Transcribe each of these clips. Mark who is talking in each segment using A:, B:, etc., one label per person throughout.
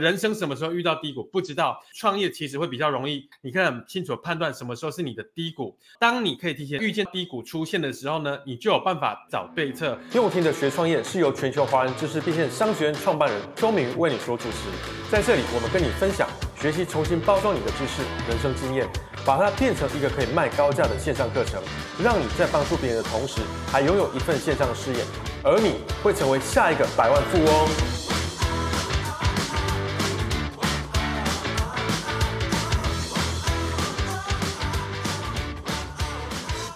A: 人生什么时候遇到低谷不知道，创业其实会比较容易，你可以很清楚判断什么时候是你的低谷。当你可以提前预见低谷出现的时候呢，你就有办法找对策。
B: 听我听的学创业是由全球华人知识变现商学院创办人周明为你所主持，在这里我们跟你分享学习重新包装你的知识、人生经验，把它变成一个可以卖高价的线上课程，让你在帮助别人的同时，还拥有一份线上的事业，而你会成为下一个百万富翁。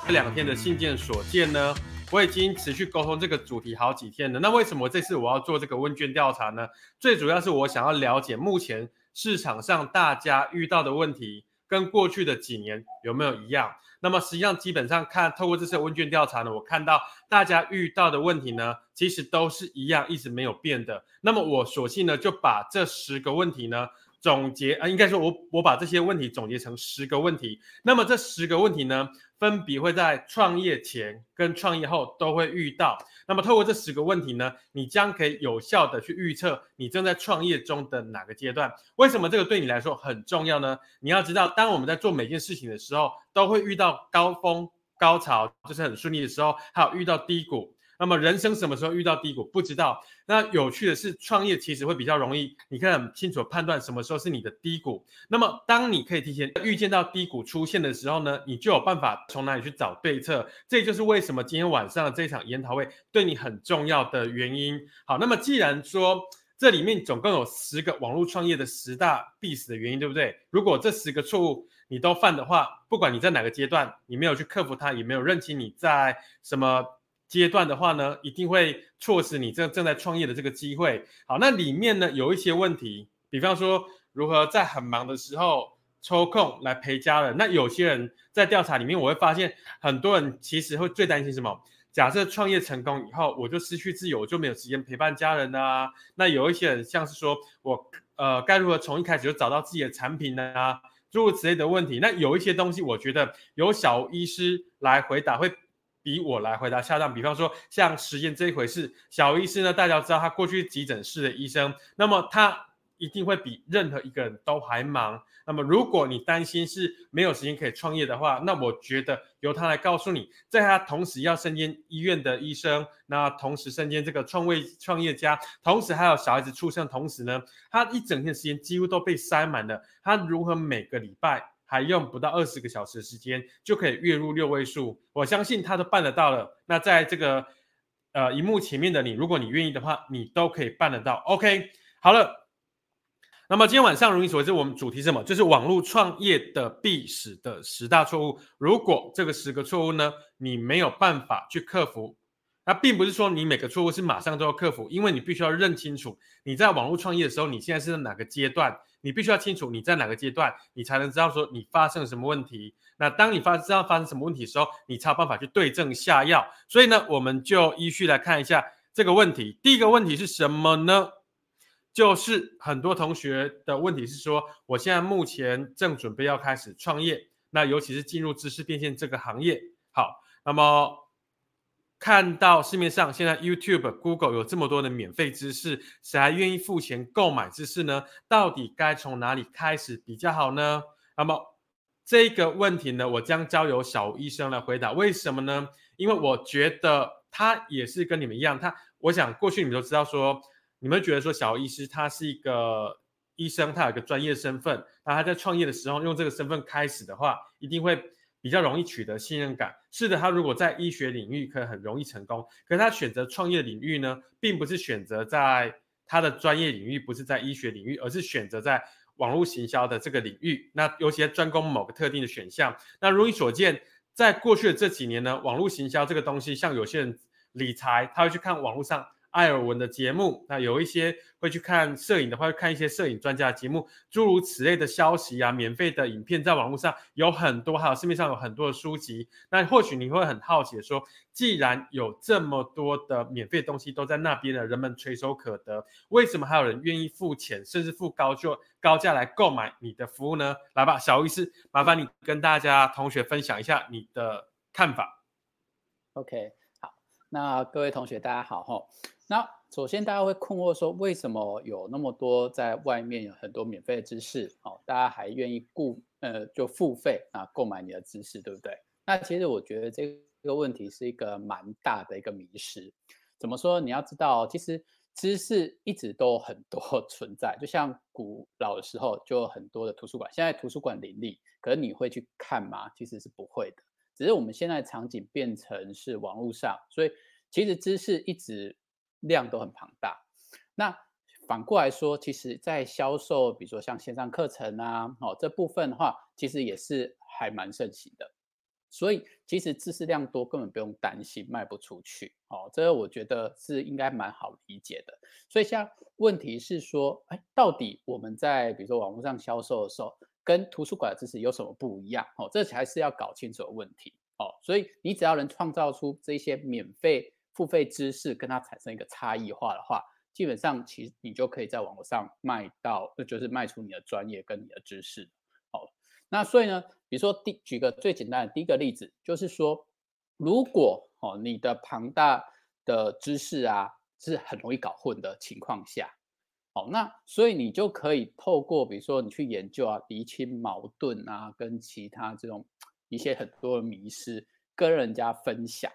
A: 这两天的信件所见呢，我已经持续沟通这个主题好几天了。那为什么这次我要做这个问卷调查呢？最主要是我想要了解目前市场上大家遇到的问题跟过去的几年有没有一样。那么实际上基本上看透过这次问卷调查呢，我看到大家遇到的问题呢，其实都是一样，一直没有变的。那么我索性呢就把这十个问题呢。总结啊，应该说我我把这些问题总结成十个问题。那么这十个问题呢，分别会在创业前跟创业后都会遇到。那么透过这十个问题呢，你将可以有效的去预测你正在创业中的哪个阶段。为什么这个对你来说很重要呢？你要知道，当我们在做每件事情的时候，都会遇到高峰、高潮，就是很顺利的时候，还有遇到低谷。那么人生什么时候遇到低谷不知道。那有趣的是，创业其实会比较容易，你可以很清楚判断什么时候是你的低谷。那么当你可以提前预见到低谷出现的时候呢，你就有办法从哪里去找对策。这就是为什么今天晚上的这场研讨会对你很重要的原因。好，那么既然说这里面总共有十个网络创业的十大必死的原因，对不对？如果这十个错误你都犯的话，不管你在哪个阶段，你没有去克服它，也没有认清你在什么。阶段的话呢，一定会错失你正正在创业的这个机会。好，那里面呢有一些问题，比方说如何在很忙的时候抽空来陪家人。那有些人在调查里面，我会发现很多人其实会最担心什么？假设创业成功以后，我就失去自由，我就没有时间陪伴家人啊。那有一些人像是说我呃该如何从一开始就找到自己的产品呢？啊，诸如此类的问题。那有一些东西，我觉得由小医师来回答会。比我来回答恰当。比方说，像时间这一回事，小医师呢，大家知道他过去急诊室的医生，那么他一定会比任何一个人都还忙。那么，如果你担心是没有时间可以创业的话，那我觉得由他来告诉你，在他同时要身兼医院的医生，那同时身兼这个创位创业家，同时还有小孩子出生，同时呢，他一整天时间几乎都被塞满了。他如何每个礼拜？还用不到二十个小时的时间就可以月入六位数，我相信他都办得到了。那在这个呃荧幕前面的你，如果你愿意的话，你都可以办得到。OK，好了。那么今天晚上如你所知，我们主题什么？就是网络创业的必死的十大错误。如果这个十个错误呢，你没有办法去克服，那并不是说你每个错误是马上都要克服，因为你必须要认清楚你在网络创业的时候，你现在是在哪个阶段。你必须要清楚你在哪个阶段，你才能知道说你发生了什么问题。那当你发知道发生什么问题的时候，你才有办法去对症下药。所以呢，我们就依序来看一下这个问题。第一个问题是什么呢？就是很多同学的问题是说，我现在目前正准备要开始创业，那尤其是进入知识变现这个行业。好，那么。看到市面上现在 YouTube、Google 有这么多的免费知识，谁还愿意付钱购买知识呢？到底该从哪里开始比较好呢？那么这个问题呢，我将交由小吴医生来回答。为什么呢？因为我觉得他也是跟你们一样，他我想过去你们都知道说，你们觉得说小吴医师他是一个医生，他有个专业身份，那他在创业的时候用这个身份开始的话，一定会。比较容易取得信任感。是的，他如果在医学领域可以很容易成功，可是他选择创业领域呢，并不是选择在他的专业领域，不是在医学领域，而是选择在网络行销的这个领域。那尤其专攻某个特定的选项。那如你所见，在过去的这几年呢，网络行销这个东西，像有些人理财，他会去看网络上。艾尔文的节目，那有一些会去看摄影的话，会看一些摄影专家的节目，诸如此类的消息啊，免费的影片在网络上有很多，还有市面上有很多的书籍。那或许你会很好奇的说，既然有这么多的免费东西都在那边了，人们垂手可得，为什么还有人愿意付钱，甚至付高就高价来购买你的服务呢？来吧，小医师，麻烦你跟大家同学分享一下你的看法。
C: OK，那各位同学大家好哈。那首先大家会困惑说，为什么有那么多在外面有很多免费的知识，哦，大家还愿意付呃就付费啊购买你的知识，对不对？那其实我觉得这个问题是一个蛮大的一个迷失。怎么说？你要知道，其实知识一直都很多 存在，就像古老的时候就有很多的图书馆，现在图书馆林立，可是你会去看吗？其实是不会的。只是我们现在场景变成是网络上，所以其实知识一直。量都很庞大，那反过来说，其实，在销售，比如说像线上课程啊，哦，这部分的话，其实也是还蛮盛行的。所以，其实知识量多，根本不用担心卖不出去。哦，这个我觉得是应该蛮好理解的。所以，像问题是说，哎，到底我们在比如说网络上销售的时候，跟图书馆的知识有什么不一样？哦，这才是要搞清楚的问题。哦，所以你只要能创造出这些免费。付费知识跟它产生一个差异化的话，基本上其实你就可以在网络上卖到，就是卖出你的专业跟你的知识。好，那所以呢，比如说第举个最简单的第一个例子，就是说，如果哦你的庞大的知识啊是很容易搞混的情况下，哦，那所以你就可以透过比如说你去研究啊，厘清矛盾啊，跟其他这种一些很多的迷失跟人家分享。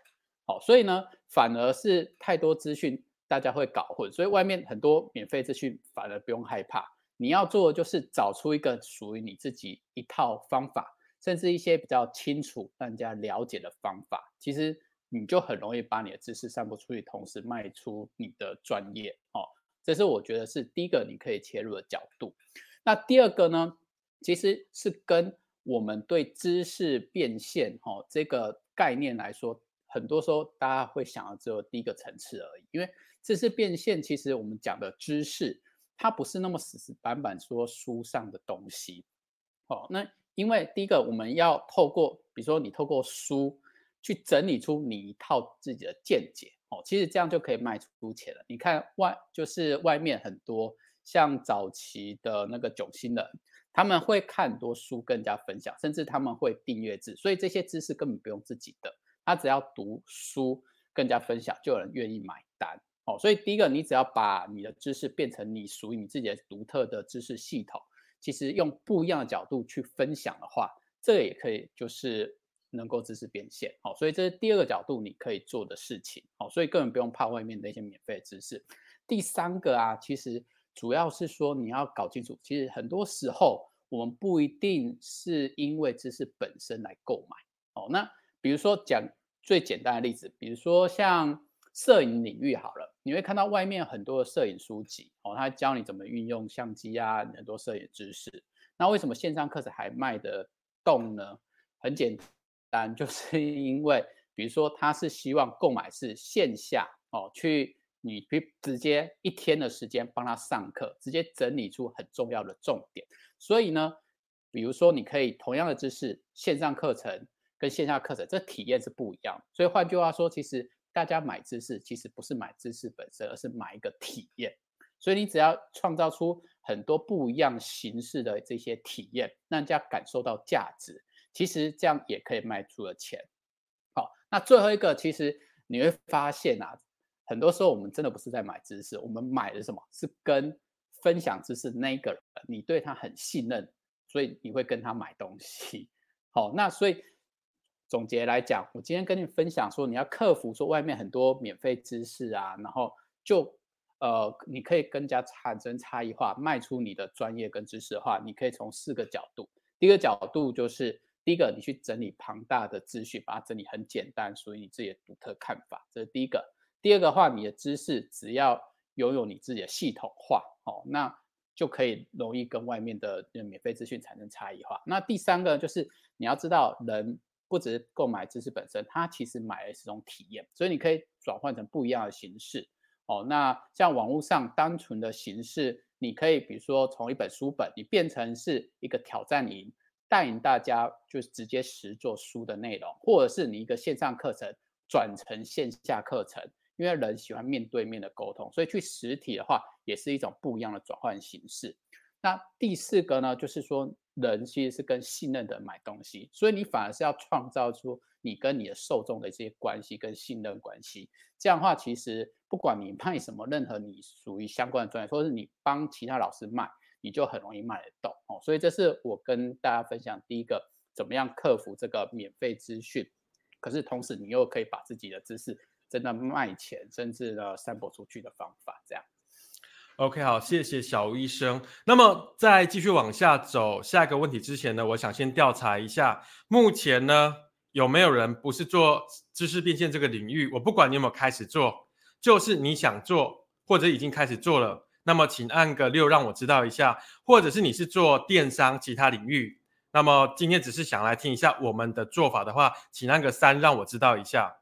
C: 好，所以呢，反而是太多资讯，大家会搞混。所以外面很多免费资讯，反而不用害怕。你要做的就是找出一个属于你自己一套方法，甚至一些比较清楚、让人家了解的方法。其实你就很容易把你的知识散播出去，同时卖出你的专业。哦，这是我觉得是第一个你可以切入的角度。那第二个呢，其实是跟我们对知识变现哦这个概念来说。很多时候，大家会想到只有第一个层次而已，因为知识变现，其实我们讲的知识，它不是那么死死板板说书上的东西。哦，那因为第一个，我们要透过，比如说你透过书去整理出你一套自己的见解，哦，其实这样就可以卖出钱了。你看外，就是外面很多像早期的那个九星人，他们会看很多书跟人家分享，甚至他们会订阅制，所以这些知识根本不用自己的。他只要读书，跟人家分享，就有人愿意买单。哦，所以第一个，你只要把你的知识变成你属于你自己的独特的知识系统，其实用不一样的角度去分享的话，这个也可以就是能够知识变现。哦，所以这是第二个角度你可以做的事情。哦，所以根本不用怕外面那些免费知识。第三个啊，其实主要是说你要搞清楚，其实很多时候我们不一定是因为知识本身来购买。哦，那。比如说讲最简单的例子，比如说像摄影领域好了，你会看到外面很多的摄影书籍哦，他教你怎么运用相机啊，很多摄影知识。那为什么线上课程还卖得动呢？很简单，就是因为比如说他是希望购买是线下哦，去你直接一天的时间帮他上课，直接整理出很重要的重点。所以呢，比如说你可以同样的知识线上课程。跟线下课程这体验是不一样，所以换句话说，其实大家买知识其实不是买知识本身，而是买一个体验。所以你只要创造出很多不一样形式的这些体验，让人家感受到价值，其实这样也可以卖出了钱。好，那最后一个，其实你会发现啊，很多时候我们真的不是在买知识，我们买的什么是跟分享知识那个人，你对他很信任，所以你会跟他买东西。好，那所以。总结来讲，我今天跟你分享说，你要克服说外面很多免费知识啊，然后就呃，你可以更加产生差异化，卖出你的专业跟知识的话，你可以从四个角度。第一个角度就是，第一个，你去整理庞大的资讯，把它整理很简单，属于你自己的独特看法，这是第一个。第二个话，你的知识只要拥有你自己的系统化，哦，那就可以容易跟外面的免费资讯产生差异化。那第三个就是你要知道人。不只是购买知识本身，它其实买的是一种体验，所以你可以转换成不一样的形式哦。那像网络上单纯的形式，你可以比如说从一本书本，你变成是一个挑战营，带领大家就是直接实做书的内容，或者是你一个线上课程转成线下课程，因为人喜欢面对面的沟通，所以去实体的话也是一种不一样的转换形式。那第四个呢，就是说人其实是跟信任的人买东西，所以你反而是要创造出你跟你的受众的一些关系跟信任关系。这样的话，其实不管你卖什么，任何你属于相关的专业，或者是你帮其他老师卖，你就很容易卖得动哦。所以这是我跟大家分享第一个，怎么样克服这个免费资讯，可是同时你又可以把自己的知识真的卖钱，甚至呢散播出去的方法，这样。
A: OK，好，谢谢小吴医生。那么在继续往下走下一个问题之前呢，我想先调查一下，目前呢有没有人不是做知识变现这个领域？我不管你有没有开始做，就是你想做或者已经开始做了，那么请按个六让我知道一下。或者是你是做电商其他领域，那么今天只是想来听一下我们的做法的话，请按个三让我知道一下。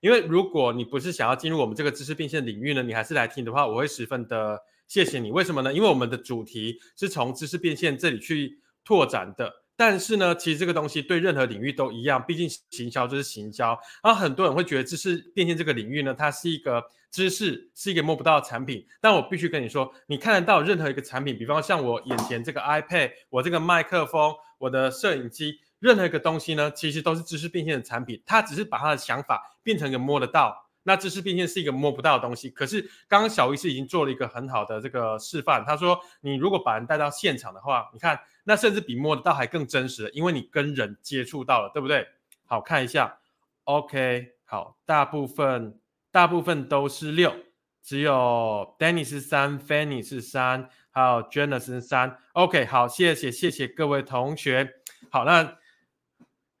A: 因为如果你不是想要进入我们这个知识变现领域呢，你还是来听的话，我会十分的谢谢你。为什么呢？因为我们的主题是从知识变现这里去拓展的。但是呢，其实这个东西对任何领域都一样，毕竟行销就是行销。然后很多人会觉得知识变现这个领域呢，它是一个知识，是一个摸不到的产品。但我必须跟你说，你看得到任何一个产品，比方像我眼前这个 iPad，我这个麦克风，我的摄影机。任何一个东西呢，其实都是知识变现的产品，它只是把它的想法变成一个摸得到。那知识变现是一个摸不到的东西。可是刚刚小医师已经做了一个很好的这个示范，他说你如果把人带到现场的话，你看那甚至比摸得到还更真实，因为你跟人接触到了，对不对？好，看一下，OK，好，大部分大部分都是六，只有 Danny 是三，Fanny 是三，还有 Janice 是三。OK，好，谢谢谢谢各位同学。好，那。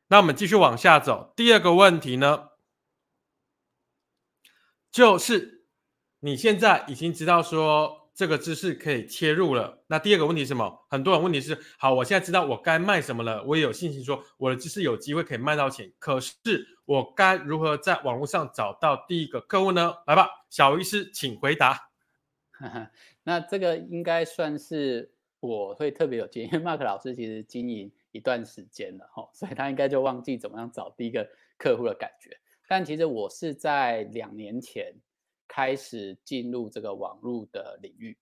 A: 那我们继续往下走。第二个问题呢，就是你现在已经知道说这个知识可以切入了。那第二个问题是什么？很多人问题是：好，我现在知道我该卖什么了，我也有信心说我的知识有机会可以卖到钱。可是我该如何在网络上找到第一个客户呢？来吧，小医师，请回答。
C: 那这个应该算是我会特别有经验，因为 Mark 老师其实经营。一段时间了哈，所以他应该就忘记怎么样找第一个客户的感觉。但其实我是在两年前开始进入这个网络的领域。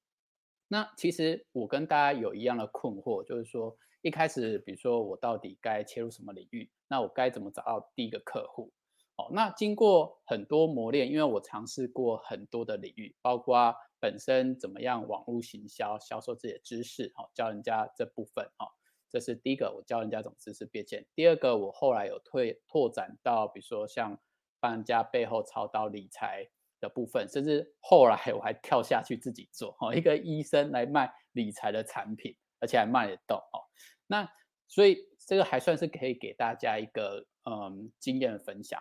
C: 那其实我跟大家有一样的困惑，就是说一开始，比如说我到底该切入什么领域？那我该怎么找到第一个客户？哦，那经过很多磨练，因为我尝试过很多的领域，包括本身怎么样网络行销、销售自己的知识，哦，教人家这部分，哦。这是第一个，我教人家怎么知识变现。第二个，我后来有推拓展到，比如说像帮人家背后操刀理财的部分，甚至后来我还跳下去自己做哦，一个医生来卖理财的产品，而且还卖得动哦。那所以这个还算是可以给大家一个嗯经验分享。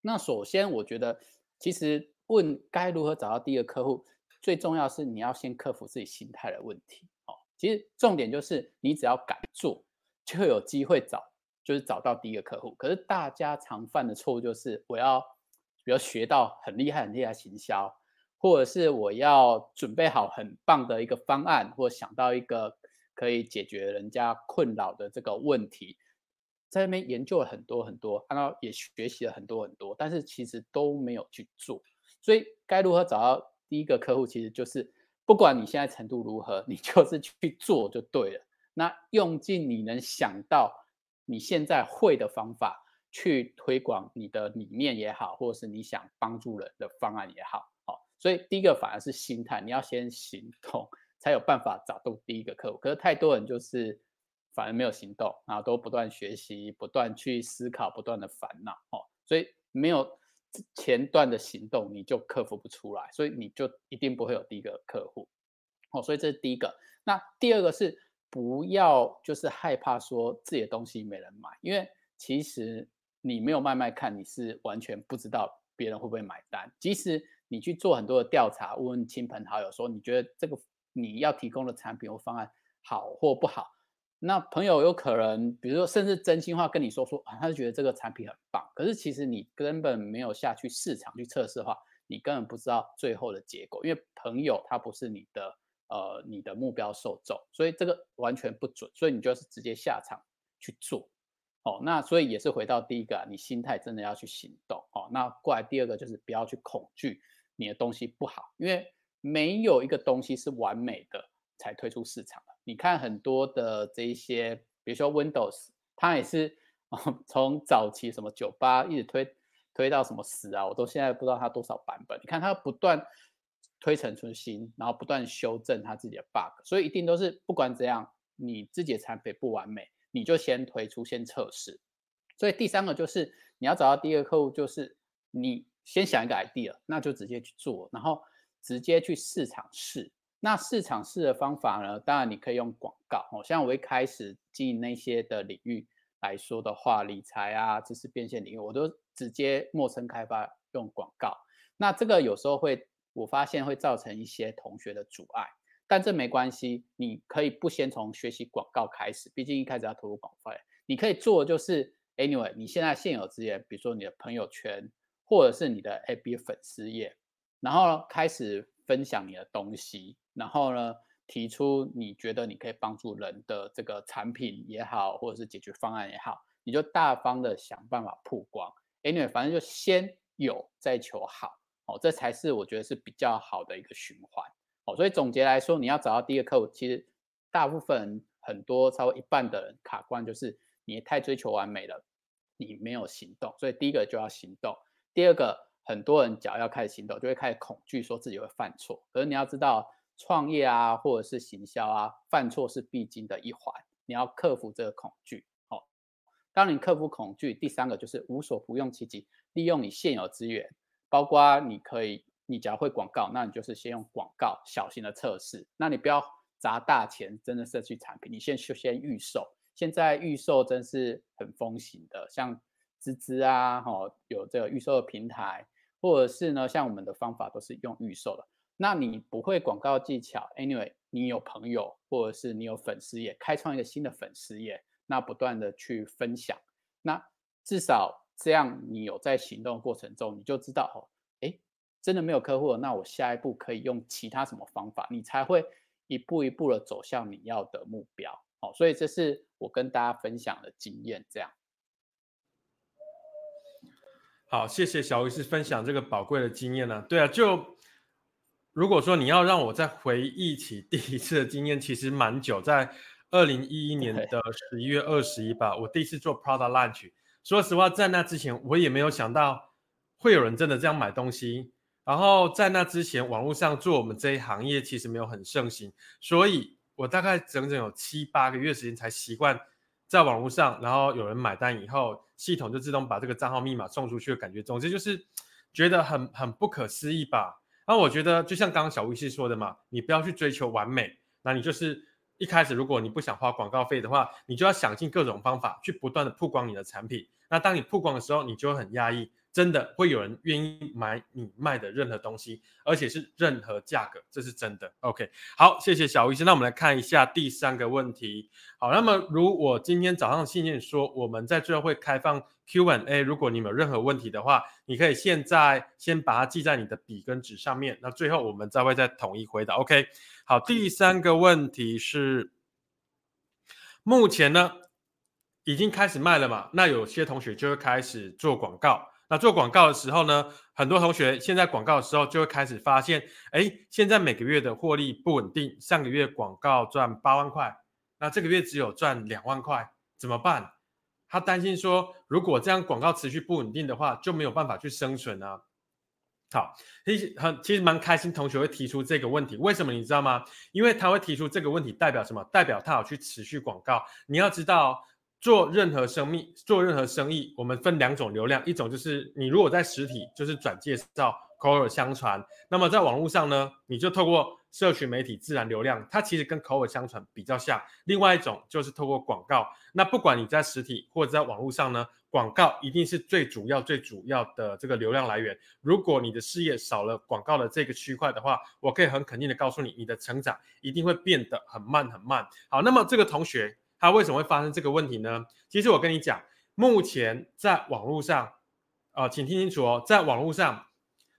C: 那首先，我觉得其实问该如何找到第一个客户，最重要是你要先克服自己心态的问题哦。其实重点就是，你只要敢做，就有机会找，就是找到第一个客户。可是大家常犯的错误就是，我要，比如学到很厉害、很厉害行销，或者是我要准备好很棒的一个方案，或想到一个可以解决人家困扰的这个问题，在那边研究了很多很多，然后也学习了很多很多，但是其实都没有去做。所以该如何找到第一个客户，其实就是。不管你现在程度如何，你就是去做就对了。那用尽你能想到你现在会的方法去推广你的理念也好，或者是你想帮助人的方案也好，好。所以第一个反而是心态，你要先行动，才有办法找到第一个客户。可是太多人就是反而没有行动，然后都不断学习，不断去思考，不断的烦恼，哦，所以没有。前段的行动你就克服不出来，所以你就一定不会有第一个客户。哦，所以这是第一个。那第二个是不要就是害怕说自己的东西没人买，因为其实你没有卖卖看，你是完全不知道别人会不会买单。即使你去做很多的调查，问问亲朋好友说你觉得这个你要提供的产品或方案好或不好。那朋友有可能，比如说，甚至真心话跟你说说啊，他就觉得这个产品很棒。可是其实你根本没有下去市场去测试的话，你根本不知道最后的结果。因为朋友他不是你的呃你的目标受众，所以这个完全不准。所以你就是直接下场去做。哦，那所以也是回到第一个啊，你心态真的要去行动。哦，那过来第二个就是不要去恐惧你的东西不好，因为没有一个东西是完美的。才推出市场的。你看很多的这一些，比如说 Windows，它也是 从早期什么九八一直推推到什么十啊，我都现在不知道它多少版本。你看它不断推陈出新，然后不断修正它自己的 bug，所以一定都是不管怎样，你自己的产品不完美，你就先推出先测试。所以第三个就是你要找到第一个客户，就是你先想一个 idea，那就直接去做，然后直接去市场试。那市场试的方法呢？当然你可以用广告哦，像我一开始经营那些的领域来说的话，理财啊、知识变现领域，我都直接陌生开发用广告。那这个有时候会，我发现会造成一些同学的阻碍，但这没关系，你可以不先从学习广告开始，毕竟一开始要投入广告。你可以做的就是。Anyway，你现在现有资源，比如说你的朋友圈，或者是你的 AB 粉丝页，然后开始分享你的东西，然后呢，提出你觉得你可以帮助人的这个产品也好，或者是解决方案也好，你就大方的想办法曝光。Anyway，反正就先有再求好，哦，这才是我觉得是比较好的一个循环。哦，所以总结来说，你要找到第一个客户，其实大部分很多超过一半的人卡关就是你太追求完美了。你没有行动，所以第一个就要行动。第二个，很多人只要要开始行动，就会开始恐惧，说自己会犯错。可是你要知道，创业啊，或者是行销啊，犯错是必经的一环，你要克服这个恐惧。哦，当你克服恐惧，第三个就是无所不用其极，利用你现有资源，包括你可以，你只要会广告，那你就是先用广告小型的测试。那你不要砸大钱，真的设计产品，你先先预售。现在预售真是很风行的，像芝芝啊，哈，有这个预售的平台，或者是呢，像我们的方法都是用预售的。那你不会广告技巧，anyway，你有朋友或者是你有粉丝也，开创一个新的粉丝页，那不断的去分享，那至少这样你有在行动的过程中，你就知道哦，诶，真的没有客户了，那我下一步可以用其他什么方法，你才会一步一步的走向你要的目标。好，所以这是我跟大家分享的经验，这样。
A: 好，谢谢小鱼师分享这个宝贵的经验呢、啊。对啊，就如果说你要让我再回忆起第一次的经验，其实蛮久，在二零一一年的十一月二十一吧，我第一次做 Product Launch。说实话，在那之前我也没有想到会有人真的这样买东西。然后在那之前，网络上做我们这一行业其实没有很盛行，所以。我大概整整有七八个月时间才习惯在网络上，然后有人买单以后，系统就自动把这个账号密码送出去的感觉，总之就是觉得很很不可思议吧。然后我觉得就像刚刚小吴师说的嘛，你不要去追求完美，那你就是一开始如果你不想花广告费的话，你就要想尽各种方法去不断的曝光你的产品。那当你曝光的时候，你就会很压抑。真的会有人愿意买你卖的任何东西，而且是任何价格，这是真的。OK，好，谢谢小医生。那我们来看一下第三个问题。好，那么如我今天早上信件说，我们在最后会开放 Q&A，如果你们有任何问题的话，你可以现在先把它记在你的笔跟纸上面，那最后我们再会再统一回答。OK，好，第三个问题是，目前呢已经开始卖了嘛？那有些同学就会开始做广告。那做广告的时候呢，很多同学现在广告的时候就会开始发现，哎，现在每个月的获利不稳定。上个月广告赚八万块，那这个月只有赚两万块，怎么办？他担心说，如果这样广告持续不稳定的话，就没有办法去生存啊。好，其实很其实蛮开心，同学会提出这个问题，为什么你知道吗？因为他会提出这个问题，代表什么？代表他有去持续广告。你要知道。做任何生意，做任何生意，我们分两种流量，一种就是你如果在实体，就是转介绍、口耳相传；那么在网络上呢，你就透过社群媒体自然流量，它其实跟口耳相传比较像。另外一种就是透过广告。那不管你在实体或者在网络上呢，广告一定是最主要、最主要的这个流量来源。如果你的事业少了广告的这个区块的话，我可以很肯定的告诉你，你的成长一定会变得很慢很慢。好，那么这个同学。他为什么会发生这个问题呢？其实我跟你讲，目前在网络上，啊、呃，请听清楚哦，在网络上，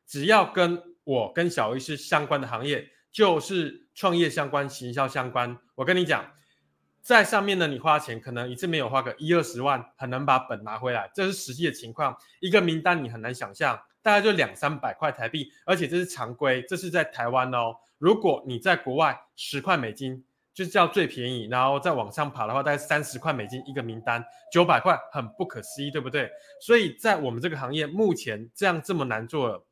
A: 只要跟我跟小医师相关的行业，就是创业相关、行销相关。我跟你讲，在上面呢，你花钱可能一次没有花个一二十万，很难把本拿回来，这是实际的情况。一个名单你很难想象，大概就两三百块台币，而且这是常规，这是在台湾哦。如果你在国外十块美金就叫最便宜，然后再往上爬的话，大概三十块美金一个名单，九百块很不可思议，对不对？所以在我们这个行业目前这样这么难做了，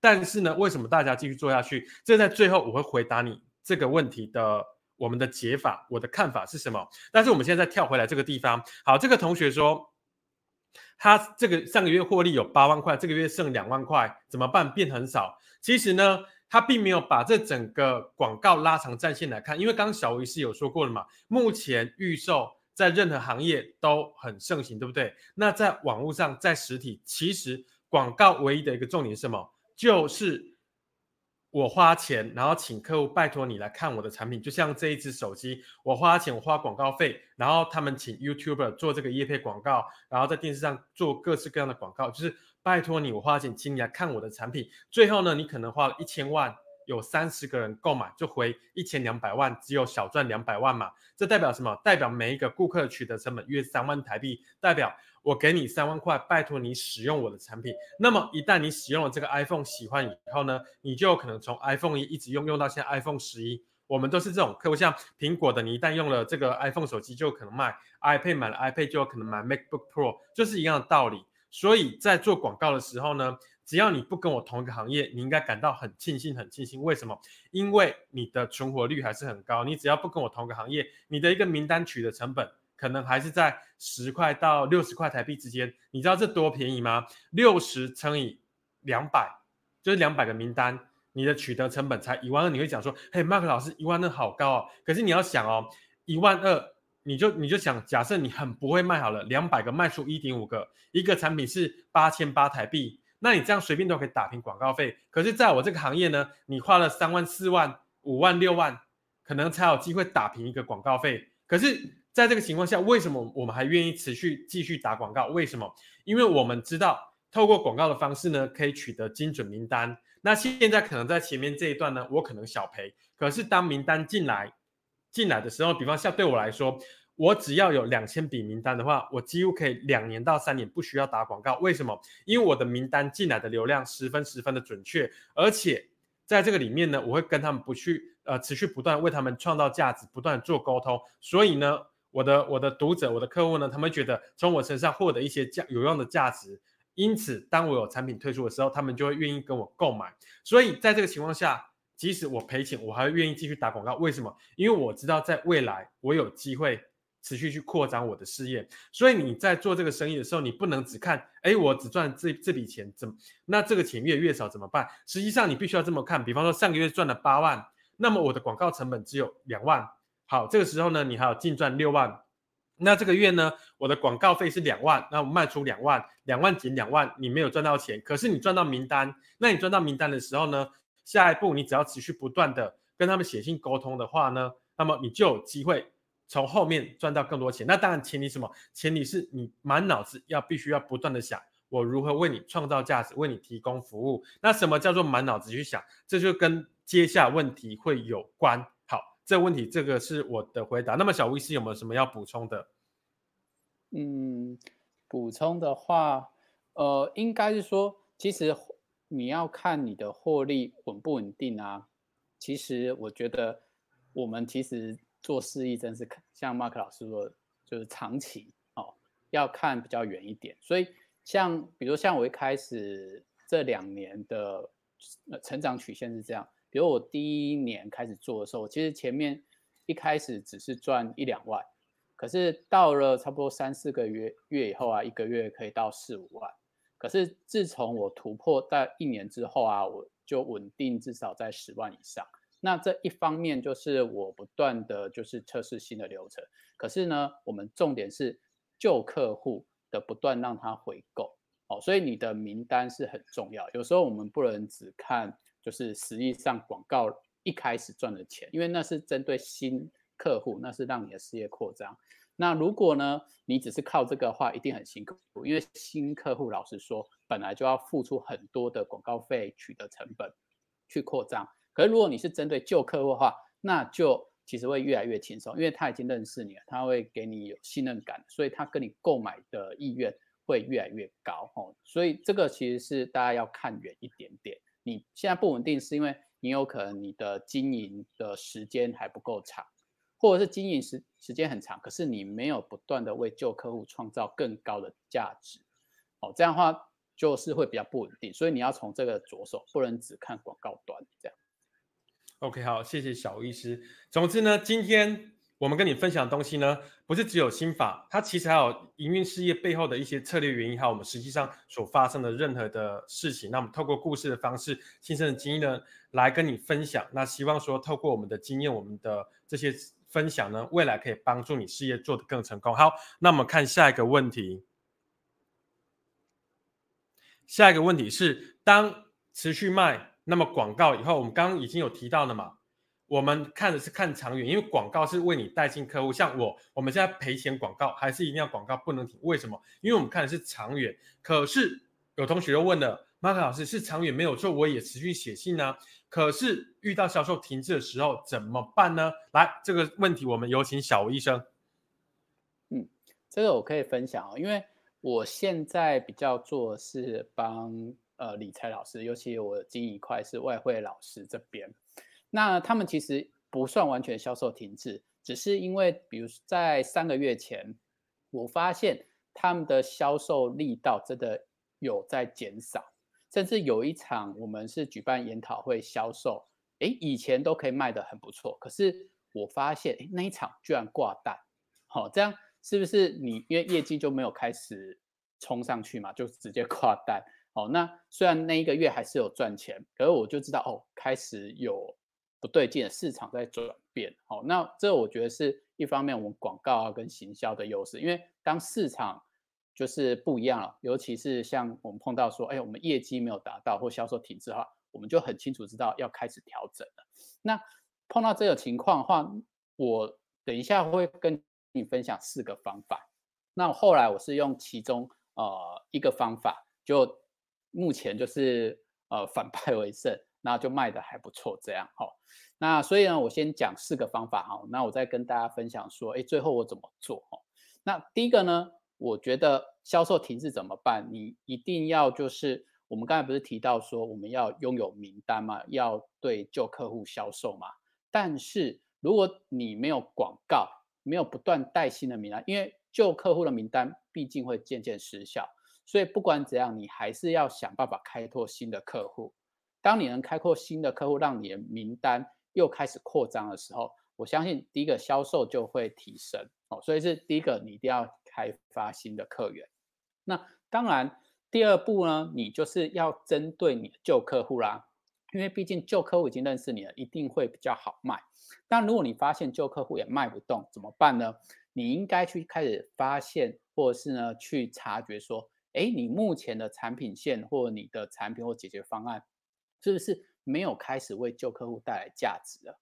A: 但是呢，为什么大家继续做下去？这在最后我会回答你这个问题的我们的解法，我的看法是什么？但是我们现在再跳回来这个地方，好，这个同学说。他这个上个月获利有八万块，这个月剩两万块，怎么办？变很少。其实呢，他并没有把这整个广告拉长战线来看，因为刚刚小维是有说过了嘛，目前预售在任何行业都很盛行，对不对？那在网络上，在实体，其实广告唯一的一个重点是什么？就是。我花钱，然后请客户拜托你来看我的产品，就像这一支手机，我花钱，我花广告费，然后他们请 YouTuber 做这个叶配广告，然后在电视上做各式各样的广告，就是拜托你，我花钱请你来看我的产品，最后呢，你可能花了一千万，有三十个人购买，就回一千两百万，只有小赚两百万嘛，这代表什么？代表每一个顾客取得成本约三万台币，代表。我给你三万块，拜托你使用我的产品。那么一旦你使用了这个 iPhone 喜欢以后呢，你就有可能从 iPhone 一一直用用到现在 iPhone 十一。我们都是这种客户，像苹果的，你一旦用了这个 iPhone 手机，就可能卖 iPad，买了 iPad 就有可能买 MacBook Pro，就是一样的道理。所以在做广告的时候呢，只要你不跟我同一个行业，你应该感到很庆幸，很庆幸。为什么？因为你的存活率还是很高。你只要不跟我同一个行业，你的一个名单取得成本。可能还是在十块到六十块台币之间，你知道这多便宜吗？六十乘以两百，就是两百个名单，你的取得成本才一万二。你会讲说，嘿，Mark 老师，一万二好高哦。可是你要想哦，一万二，你就你就想，假设你很不会卖好了，两百个卖出一点五个，一个产品是八千八台币，那你这样随便都可以打平广告费。可是在我这个行业呢，你花了三万、四万、五万、六万，可能才有机会打平一个广告费。可是。在这个情况下，为什么我们还愿意持续继续打广告？为什么？因为我们知道透过广告的方式呢，可以取得精准名单。那现在可能在前面这一段呢，我可能小赔。可是当名单进来进来的时候，比方像对我来说，我只要有两千笔名单的话，我几乎可以两年到三年不需要打广告。为什么？因为我的名单进来的流量十分十分的准确，而且在这个里面呢，我会跟他们不去呃持续不断为他们创造价值，不断做沟通。所以呢。我的我的读者，我的客户呢，他们觉得从我身上获得一些价有用的价值，因此当我有产品推出的时候，他们就会愿意跟我购买。所以在这个情况下，即使我赔钱，我还会愿意继续打广告。为什么？因为我知道在未来我有机会持续去扩张我的事业。所以你在做这个生意的时候，你不能只看，哎，我只赚这这笔钱，怎么？那这个钱越越少怎么办？实际上你必须要这么看。比方说上个月赚了八万，那么我的广告成本只有两万。好，这个时候呢，你还有净赚六万，那这个月呢，我的广告费是两万，那我卖出两万，两万减两万，你没有赚到钱，可是你赚到名单，那你赚到名单的时候呢，下一步你只要持续不断的跟他们写信沟通的话呢，那么你就有机会从后面赚到更多钱。那当然前提什么？前提是你满脑子要必须要不断的想，我如何为你创造价值，为你提供服务。那什么叫做满脑子去想？这就跟接下问题会有关。好这个问题，这个是我的回答。那么小威斯有没有什么要补充的？
C: 嗯，补充的话，呃，应该是说，其实你要看你的获利稳不稳定啊。其实我觉得，我们其实做事意真是像 Mark 老师说，就是长期哦，要看比较远一点。所以像比如像我一开始这两年的成长曲线是这样。比如我第一年开始做的时候，其实前面一开始只是赚一两万，可是到了差不多三四个月月以后啊，一个月可以到四五万。可是自从我突破在一年之后啊，我就稳定至少在十万以上。那这一方面就是我不断的就是测试新的流程。可是呢，我们重点是旧客户的不断让他回购哦，所以你的名单是很重要。有时候我们不能只看。就是实际上广告一开始赚的钱，因为那是针对新客户，那是让你的事业扩张。那如果呢，你只是靠这个的话，一定很辛苦，因为新客户老实说，本来就要付出很多的广告费、取得成本去扩张。可是如果你是针对旧客户的话，那就其实会越来越轻松，因为他已经认识你了，他会给你有信任感，所以他跟你购买的意愿会越来越高哦。所以这个其实是大家要看远一点点。你现在不稳定，是因为你有可能你的经营的时间还不够长，或者是经营时时间很长，可是你没有不断的为旧客户创造更高的价值，哦，这样的话就是会比较不稳定，所以你要从这个着手，不能只看广告端这样。
A: OK，好，谢谢小医师。总之呢，今天。我们跟你分享的东西呢，不是只有心法，它其实还有营运事业背后的一些策略原因，还有我们实际上所发生的任何的事情。那我们透过故事的方式、亲身的经验呢，来跟你分享。那希望说，透过我们的经验、我们的这些分享呢，未来可以帮助你事业做得更成功。好，那我们看下一个问题。下一个问题是，当持续卖，那么广告以后，我们刚刚已经有提到了嘛？我们看的是看长远，因为广告是为你带进客户。像我，我们现在赔钱广告还是一定要广告不能停。为什么？因为我们看的是长远。可是有同学又问了，马克老师是长远没有错，我也持续写信呢。可是遇到销售停滞的时候怎么办呢？来，这个问题我们有请小吴医生。
C: 嗯，这个我可以分享哦，因为我现在比较做是帮呃理财老师，尤其我经营一块是外汇老师这边。那他们其实不算完全销售停滞，只是因为，比如在三个月前，我发现他们的销售力道真的有在减少，甚至有一场我们是举办研讨会销售，诶，以前都可以卖得很不错，可是我发现，诶，那一场居然挂单，好，这样是不是你因为业绩就没有开始冲上去嘛，就直接挂单？好，那虽然那一个月还是有赚钱，可是我就知道哦，开始有。不对劲市场在转变，好，那这我觉得是一方面，我们广告啊跟行销的优势，因为当市场就是不一样了，尤其是像我们碰到说，哎，我们业绩没有达到或销售停滞的话，我们就很清楚知道要开始调整了。那碰到这个情况的话，我等一下会跟你分享四个方法。那后来我是用其中呃一个方法，就目前就是呃反败为胜。那就卖的还不错，这样哈。那所以呢，我先讲四个方法哈。那我再跟大家分享说，哎，最后我怎么做哈？那第一个呢，我觉得销售停滞怎么办？你一定要就是我们刚才不是提到说我们要拥有名单嘛，要对旧客户销售嘛。但是如果你没有广告，没有不断带新的名单，因为旧客户的名单毕竟会渐渐失效，所以不管怎样，你还是要想办法开拓新的客户。当你能开拓新的客户，让你的名单又开始扩张的时候，我相信第一个销售就会提升哦。所以是第一个，你一定要开发新的客源。那当然，第二步呢，你就是要针对你的旧客户啦，因为毕竟旧客户已经认识你了，一定会比较好卖。但如果你发现旧客户也卖不动，怎么办呢？你应该去开始发现，或者是呢去察觉说，哎，你目前的产品线或你的产品或解决方案。是不是没有开始为旧客户带来价值了？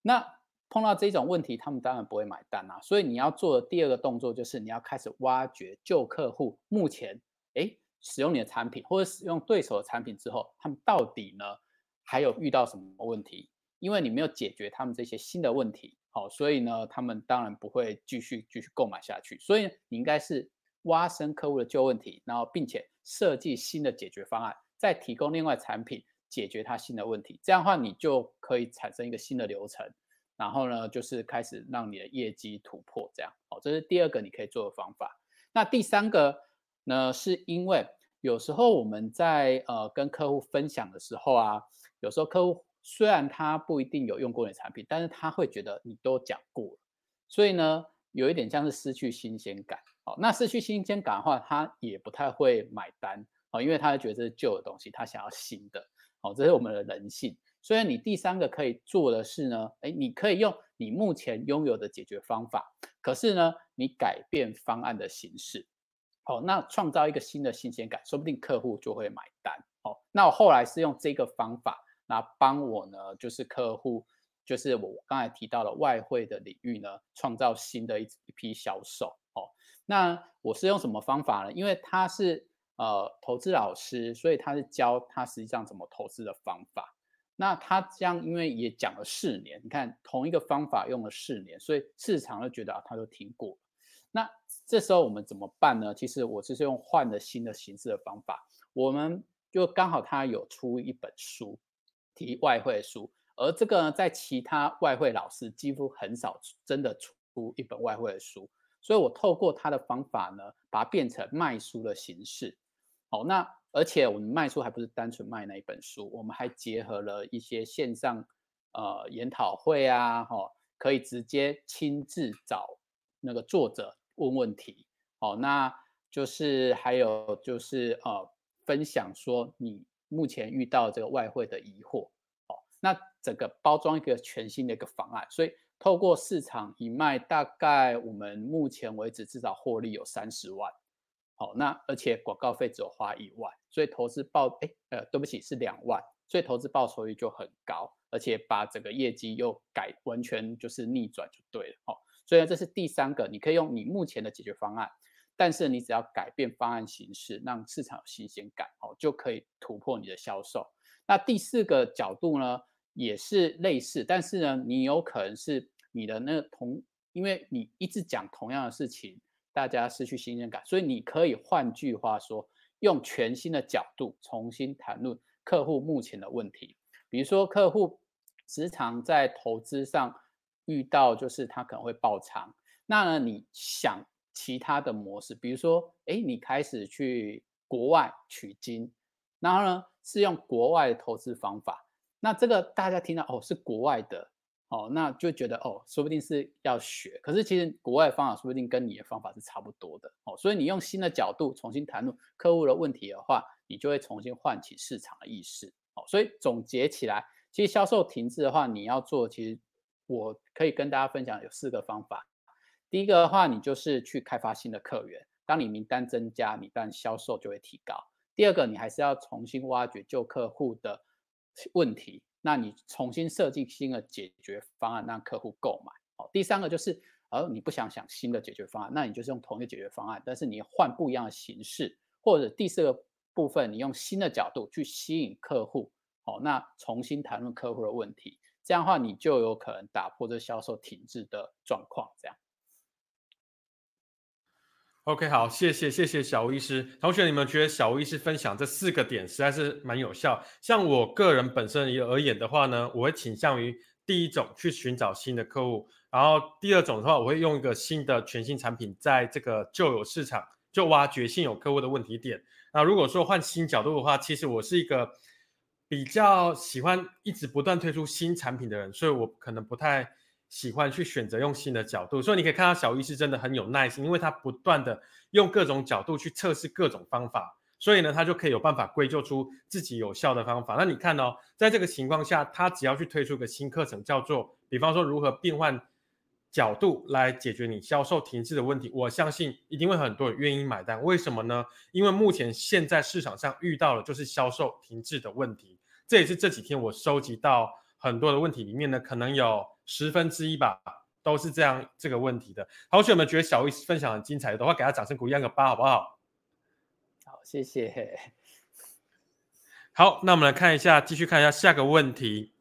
C: 那碰到这种问题，他们当然不会买单啊。所以你要做的第二个动作就是你要开始挖掘旧客户目前诶使用你的产品或者使用对手的产品之后，他们到底呢还有遇到什么问题？因为你没有解决他们这些新的问题，好，所以呢他们当然不会继续继续购买下去。所以你应该是挖深客户的旧问题，然后并且设计新的解决方案，再提供另外产品。解决它新的问题，这样的话你就可以产生一个新的流程，然后呢，就是开始让你的业绩突破，这样，好，这是第二个你可以做的方法。那第三个呢，是因为有时候我们在呃跟客户分享的时候啊，有时候客户虽然他不一定有用过你的产品，但是他会觉得你都讲过了，所以呢，有一点像是失去新鲜感。好，那失去新鲜感的话，他也不太会买单，啊，因为他觉得这是旧的东西，他想要新的。好，这是我们的人性。所以你第三个可以做的是呢，哎，你可以用你目前拥有的解决方法，可是呢，你改变方案的形式。好，那创造一个新的新鲜感，说不定客户就会买单。好，那我后来是用这个方法，那帮我呢，就是客户，就是我刚才提到的外汇的领域呢，创造新的一一批销售。哦，那我是用什么方法呢？因为他是。呃，投资老师，所以他是教他实际上怎么投资的方法。那他这样，因为也讲了四年，你看同一个方法用了四年，所以市场就觉得啊，他都听过。那这时候我们怎么办呢？其实我就是用换了新的形式的方法。我们就刚好他有出一本书，提外汇书，而这个呢，在其他外汇老师几乎很少真的出一本外汇的书，所以我透过他的方法呢，把它变成卖书的形式。好，那而且我们卖书还不是单纯卖那一本书，我们还结合了一些线上呃研讨会啊，哈、哦，可以直接亲自找那个作者问问题。好，那就是还有就是呃分享说你。目前遇到这个外汇的疑惑，哦，那整个包装一个全新的一个方案，所以透过市场一卖，大概我们目前为止至少获利有三十万，好，那而且广告费只有花一万，所以投资报，哎，呃，对不起，是两万，所以投资报酬率就很高，而且把整个业绩又改完全就是逆转就对了，哦，所以这是第三个，你可以用你目前的解决方案。但是你只要改变方案形式，让市场有新鲜感哦，就可以突破你的销售。那第四个角度呢，也是类似，但是呢，你有可能是你的那个同，因为你一直讲同样的事情，大家失去信任感，所以你可以换句话说，用全新的角度重新谈论客户目前的问题。比如说，客户时常在投资上遇到，就是他可能会爆仓，那呢，你想。其他的模式，比如说，哎，你开始去国外取经，然后呢，是用国外的投资方法。那这个大家听到哦，是国外的，哦，那就觉得哦，说不定是要学。可是其实国外方法说不定跟你的方法是差不多的，哦，所以你用新的角度重新谈论客户的问题的话，你就会重新唤起市场的意识。哦，所以总结起来，其实销售停滞的话，你要做，其实我可以跟大家分享有四个方法。第一个的话，你就是去开发新的客源。当你名单增加，你当然销售就会提高。第二个，你还是要重新挖掘旧客户的问题，那你重新设计新的解决方案，让客户购买。哦，第三个就是，而你不想想新的解决方案，那你就是用同一个解决方案，但是你换不一样的形式，或者第四个部分，你用新的角度去吸引客户。哦，那重新谈论客户的问题，这样的话，你就有可能打破这销售停滞的状况。这样。
A: OK，好，谢谢谢谢小吴医师。同学，你们觉得小吴医师分享这四个点实在是蛮有效。像我个人本身而言的话呢，我会倾向于第一种去寻找新的客户，然后第二种的话，我会用一个新的全新产品，在这个旧有市场就挖掘现有客户的问题点。那如果说换新角度的话，其实我是一个比较喜欢一直不断推出新产品的人，所以我可能不太。喜欢去选择用新的角度，所以你可以看到小医师真的很有耐心，因为他不断的用各种角度去测试各种方法，所以呢，他就可以有办法归咎出自己有效的方法。那你看哦，在这个情况下，他只要去推出一个新课程，叫做比方说如何变换角度来解决你销售停滞的问题，我相信一定会很多人愿意买单。为什么呢？因为目前现在市场上遇到的就是销售停滞的问题，这也是这几天我收集到很多的问题里面呢，可能有。十分之一吧，都是这样这个问题的。同学们觉得小医师分享很精彩的话，给他掌声鼓励，按个八好不好？
C: 好，谢谢。
A: 好，那我们来看一下，继续看一下下个问题。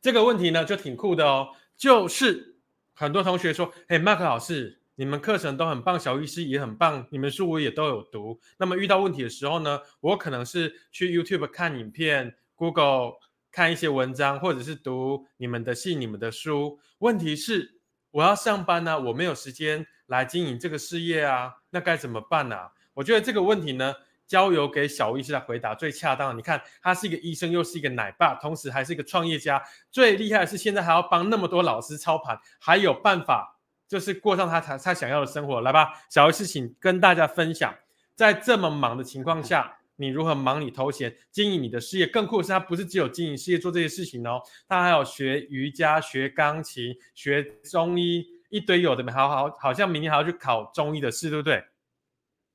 A: 这个问题呢就挺酷的哦，就是很多同学说：“哎，Mark 老师，你们课程都很棒，小医师也很棒，你们书我也都有读。那么遇到问题的时候呢，我可能是去 YouTube 看影片，Google。”看一些文章，或者是读你们的信、你们的书。问题是，我要上班呢、我没有时间来经营这个事业啊，那该怎么办呢、啊？我觉得这个问题呢，交由给小医师来回答最恰当。你看，他是一个医生，又是一个奶爸，同时还是一个创业家。最厉害的是，现在还要帮那么多老师操盘，还有办法，就是过上他他他想要的生活。来吧，小医师，请跟大家分享，在这么忙的情况下。你如何忙里偷闲经营你的事业？更酷的是，他不是只有经营事业做这些事情哦，他还有学瑜伽、学钢琴、学中医，一堆有的没，好好好像明天还要去考中医的试，对不对？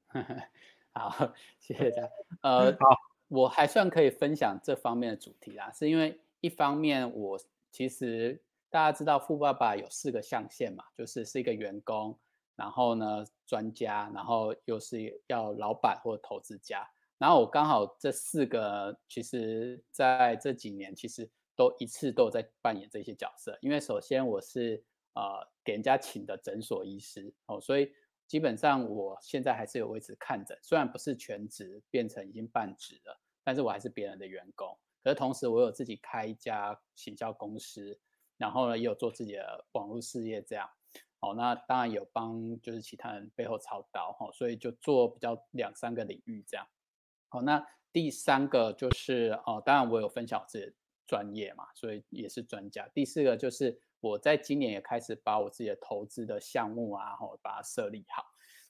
C: 好，谢谢大家。呃，好，我还算可以分享这方面的主题啦，是因为一方面我其实大家知道富爸爸有四个象限嘛，就是是一个员工，然后呢专家，然后又是要老板或投资家。然后我刚好这四个，其实在这几年其实都一次都在扮演这些角色。因为首先我是呃给人家请的诊所医师哦，所以基本上我现在还是有位置看诊，虽然不是全职，变成已经半职了，但是我还是别人的员工。可是同时我有自己开一家行销公司，然后呢也有做自己的网络事业这样。哦，那当然有帮就是其他人背后操刀哈，所以就做比较两三个领域这样。好，那第三个就是哦，当然我有分享我自己专业嘛，所以也是专家。第四个就是我在今年也开始把我自己的投资的项目啊，然后把它设立好。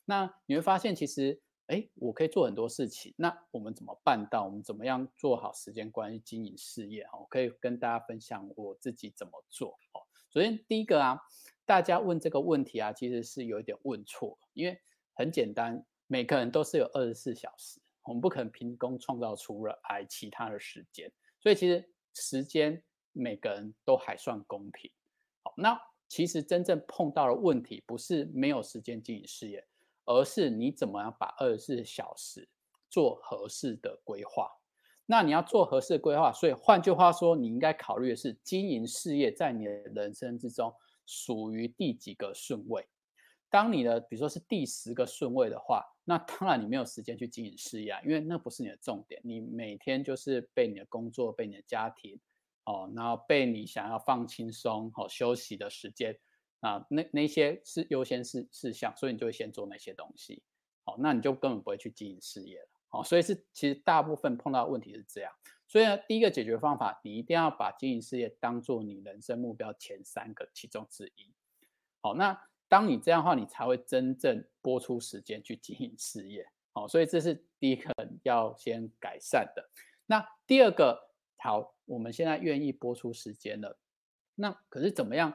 C: 那你会发现其实，哎，我可以做很多事情。那我们怎么办到？我们怎么样做好时间管理、经营事业？哈，可以跟大家分享我自己怎么做。哦，首先第一个啊。大家问这个问题啊，其实是有一点问错，因为很简单，每个人都是有二十四小时，我们不可能凭空创造出来其他的时间，所以其实时间每个人都还算公平。好，那其实真正碰到的问题不是没有时间经营事业，而是你怎么样把二十四小时做合适的规划。那你要做合适的规划，所以换句话说，你应该考虑的是经营事业在你的人生之中。属于第几个顺位？当你的比如说是第十个顺位的话，那当然你没有时间去经营事业啊，因为那不是你的重点。你每天就是被你的工作、被你的家庭，哦，然后被你想要放轻松、哦、休息的时间啊，那那些是优先事事项，所以你就会先做那些东西。好、哦，那你就根本不会去经营事业了。哦，所以是其实大部分碰到的问题是这样。所以呢，第一个解决方法，你一定要把经营事业当做你人生目标前三个其中之一。好，那当你这样的话，你才会真正播出时间去经营事业。好，所以这是第一个要先改善的。那第二个，好，我们现在愿意播出时间了。那可是怎么样？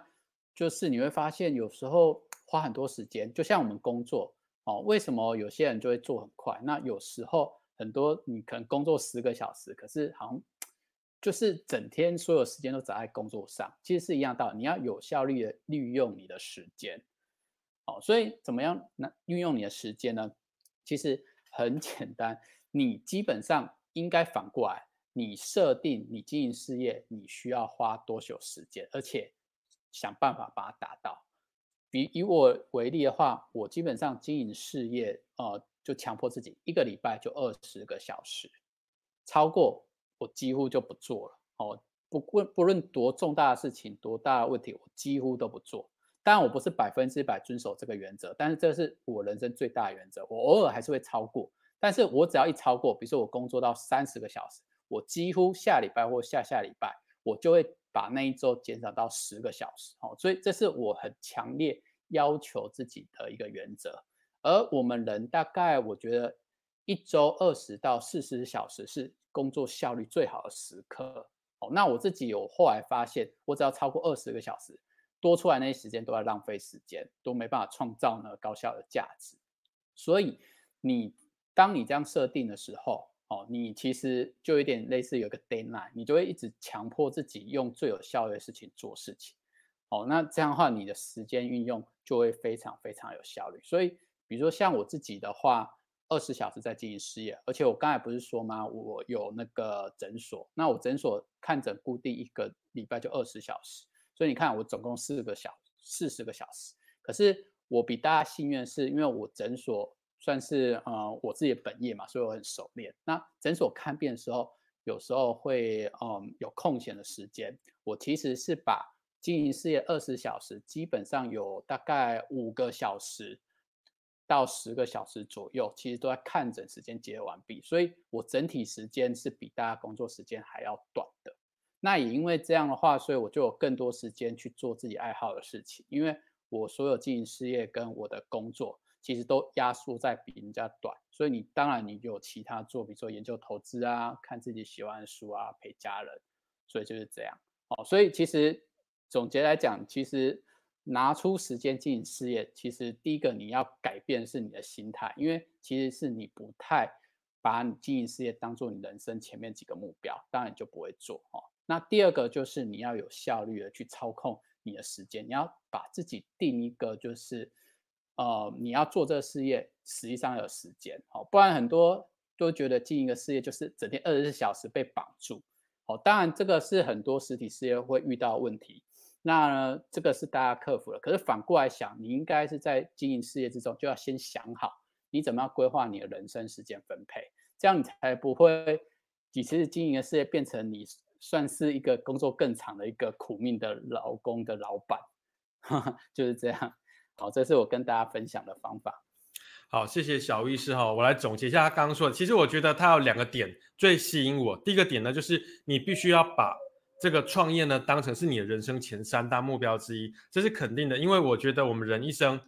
C: 就是你会发现，有时候花很多时间，就像我们工作，哦，为什么有些人就会做很快？那有时候。很多你可能工作十个小时，可是好像就是整天所有时间都砸在工作上，其实是一样道理。你要有效率的利用你的时间，好，所以怎么样那运用你的时间呢？其实很 简单，你基本上应该反过来，你设定你经营事业你需要花多久时间，而且想办法把它达到。比以我为例的话，我基本上经营事业，呃。就强迫自己一个礼拜就二十个小时，超过我几乎就不做了哦。不问不论多重大的事情、多大的问题，我几乎都不做。当然，我不是百分之百遵守这个原则，但是这是我人生最大的原则。我偶尔还是会超过，但是我只要一超过，比如说我工作到三十个小时，我几乎下礼拜或下下礼拜，我就会把那一周减少到十个小时。哦，所以这是我很强烈要求自己的一个原则。而我们人大概，我觉得一周二十到四十小时是工作效率最好的时刻。哦，那我自己有后来发现，我只要超过二十个小时，多出来那些时间都在浪费时间，都没办法创造呢高效的价值。所以你当你这样设定的时候，哦，你其实就有点类似有个 deadline，你就会一直强迫自己用最有效率的事情做事情。哦，那这样的话，你的时间运用就会非常非常有效率。所以。比如说像我自己的话，二十小时在经营事业，而且我刚才不是说吗？我有那个诊所，那我诊所看诊固定一个礼拜就二十小时，所以你看我总共四个小四十个小时。可是我比大家幸运是，因为我诊所算是呃我自己的本业嘛，所以我很熟练。那诊所看病的时候，有时候会嗯有空闲的时间，我其实是把经营事业二十小时，基本上有大概五个小时。到十个小时左右，其实都在看诊时间结合完毕，所以我整体时间是比大家工作时间还要短的。那也因为这样的话，所以我就有更多时间去做自己爱好的事情。因为我所有经营事业跟我的工作，其实都压缩在比人家短，所以你当然你有其他做，比如说研究投资啊，看自己喜欢的书啊，陪家人，所以就是这样。哦，所以其实总结来讲，其实。拿出时间经营事业，其实第一个你要改变是你的心态，因为其实是你不太把你经营事业当做你人生前面几个目标，当然就不会做哦。那第二个就是你要有效率的去操控你的时间，你要把自己定一个就是，呃，你要做这个事业，实际上有时间哦，不然很多都觉得经营一个事业就是整天二十四小时被绑住哦。当然这个是很多实体事业会遇到问题。那呢，这个是大家克服了。可是反过来想，你应该是在经营事业之中，就要先想好你怎么样规划你的人生时间分配，这样你才不会几次经营的事业变成你算是一个工作更长的一个苦命的劳工的老板，就是这样。好，这是我跟大家分享的方法。
A: 好，谢谢小医师哈，我来总结一下他刚刚说的。其实我觉得他有两个点最吸引我。第一个点呢，就是你必须要把这个创业呢当成是你的人生前三大目标之一，这是肯定的。因为我觉得我们人一生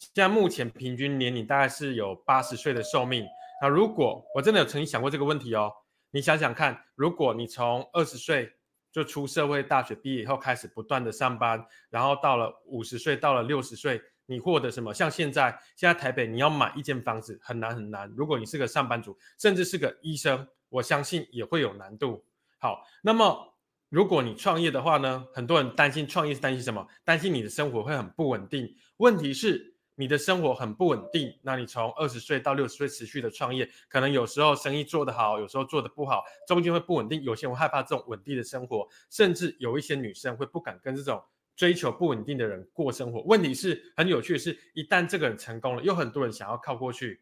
A: 现在目前平均年龄大概是有八十岁的寿命。那如果我真的有曾经想过这个问题哦，你想想看，如果你从二十岁就出社会，大学毕业以后开始不断的上班，然后到了五十岁，到了六十岁，你获得什么？像现在，现在台北你要买一间房子很难很难。如果你是个上班族，甚至是个医生，我相信也会有难度。好，那么如果你创业的话呢？很多人担心创业是担心什么？担心你的生活会很不稳定。问题是。你的生活很不稳定，那你从二十岁到六十岁持续的创业，可能有时候生意做得好，有时候做得不好，中间会不稳定。有些人害怕这种稳定的生活，甚至有一些女生会不敢跟这种追求不稳定的人过生活。问题是很有趣的是，一旦这个人成功了，有很多人想要靠过去。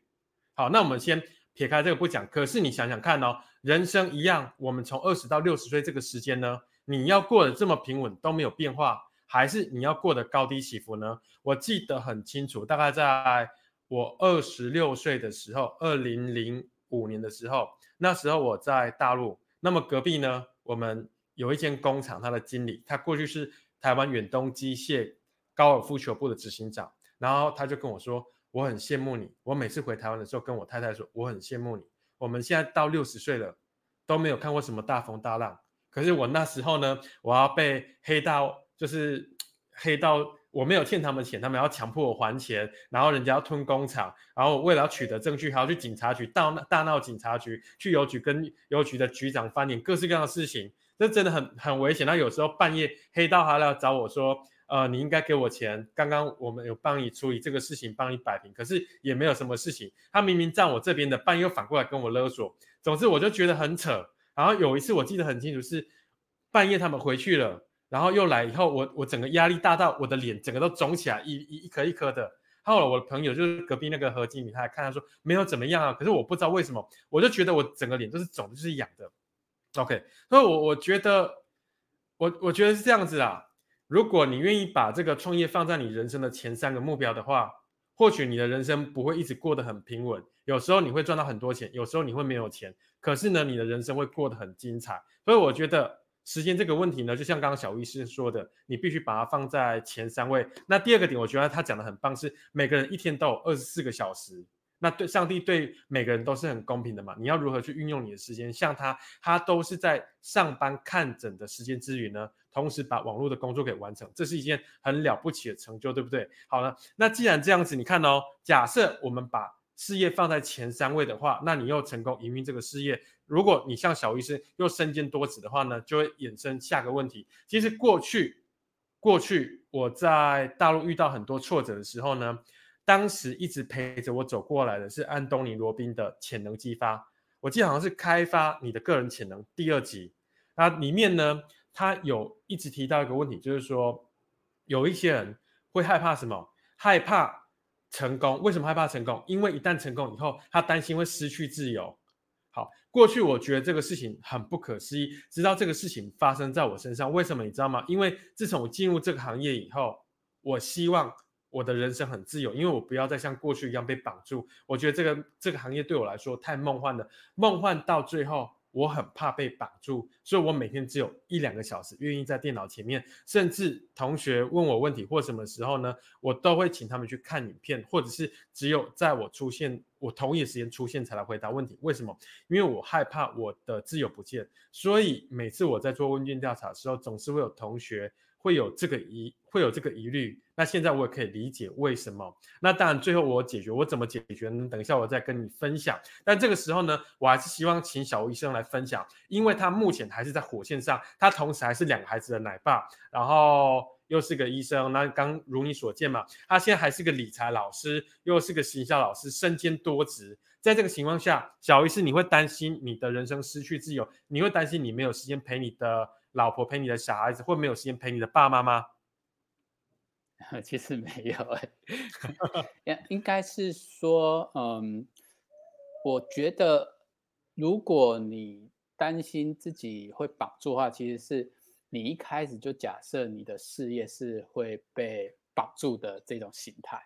A: 好，那我们先撇开这个不讲。可是你想想看哦，人生一样，我们从二十到六十岁这个时间呢，你要过得这么平稳都没有变化。还是你要过得高低起伏呢？我记得很清楚，大概在我二十六岁的时候，二零零五年的时候，那时候我在大陆。那么隔壁呢，我们有一间工厂，他的经理，他过去是台湾远东机械高尔夫球部的执行长。然后他就跟我说：“我很羡慕你。”我每次回台湾的时候，跟我太太说：“我很羡慕你。”我们现在到六十岁了，都没有看过什么大风大浪。可是我那时候呢，我要被黑到。就是黑到我没有欠他们钱，他们要强迫我还钱，然后人家要吞工厂，然后为了要取得证据，还要去警察局大闹大闹警察局，去邮局跟邮局的局长翻脸，各式各样的事情，这真的很很危险。那有时候半夜黑道还来找我说，呃，你应该给我钱，刚刚我们有帮你处理这个事情，帮你摆平，可是也没有什么事情，他明明站我这边的，半夜又反过来跟我勒索。总之我就觉得很扯。然后有一次我记得很清楚，是半夜他们回去了。然后又来以后，我我整个压力大到我的脸整个都肿起来，一一一颗一颗的。后来我的朋友就是隔壁那个何经理，他还看他说没有怎么样啊，可是我不知道为什么，我就觉得我整个脸都是肿，就是痒的。OK，所以我我觉得我我觉得是这样子啊。如果你愿意把这个创业放在你人生的前三个目标的话，或许你的人生不会一直过得很平稳，有时候你会赚到很多钱，有时候你会没有钱，可是呢，你的人生会过得很精彩。所以我觉得。时间这个问题呢，就像刚刚小医师说的，你必须把它放在前三位。那第二个点，我觉得他讲的很棒，是每个人一天都有二十四个小时。那对上帝对每个人都是很公平的嘛？你要如何去运用你的时间？像他，他都是在上班看诊的时间之余呢，同时把网络的工作给完成，这是一件很了不起的成就，对不对？好了，那既然这样子，你看哦，假设我们把事业放在前三位的话，那你又成功营运这个事业。如果你像小医生又身兼多职的话呢，就会衍生下个问题。其实过去，过去我在大陆遇到很多挫折的时候呢，当时一直陪着我走过来的是安东尼罗宾的潜能激发。我记得好像是开发你的个人潜能第二集，那里面呢，他有一直提到一个问题，就是说有一些人会害怕什么？害怕成功。为什么害怕成功？因为一旦成功以后，他担心会失去自由。好，过去我觉得这个事情很不可思议，直到这个事情发生在我身上。为什么你知道吗？因为自从我进入这个行业以后，我希望我的人生很自由，因为我不要再像过去一样被绑住。我觉得这个这个行业对我来说太梦幻了，梦幻到最后。我很怕被绑住，所以我每天只有一两个小时愿意在电脑前面，甚至同学问我问题或什么时候呢，我都会请他们去看影片，或者是只有在我出现，我同一时间出现才来回答问题。为什么？因为我害怕我的自由不见，所以每次我在做问卷调查的时候，总是会有同学。会有这个疑，会有这个疑虑。那现在我也可以理解为什么。那当然，最后我解决，我怎么解决呢？等一下我再跟你分享。但这个时候呢，我还是希望请小吴医生来分享，因为他目前还是在火线上，他同时还是两个孩子的奶爸，然后又是个医生。那刚如你所见嘛，他现在还是个理财老师，又是个行销老师，身兼多职。在这个情况下，小医师，你会担心你的人生失去自由？你会担心你没有时间陪你的？老婆陪你的小孩子，会没有时间陪你的爸妈吗？
C: 其实没有哎，应该是说，嗯，我觉得如果你担心自己会绑住的话，其实是你一开始就假设你的事业是会被绑住的这种形态。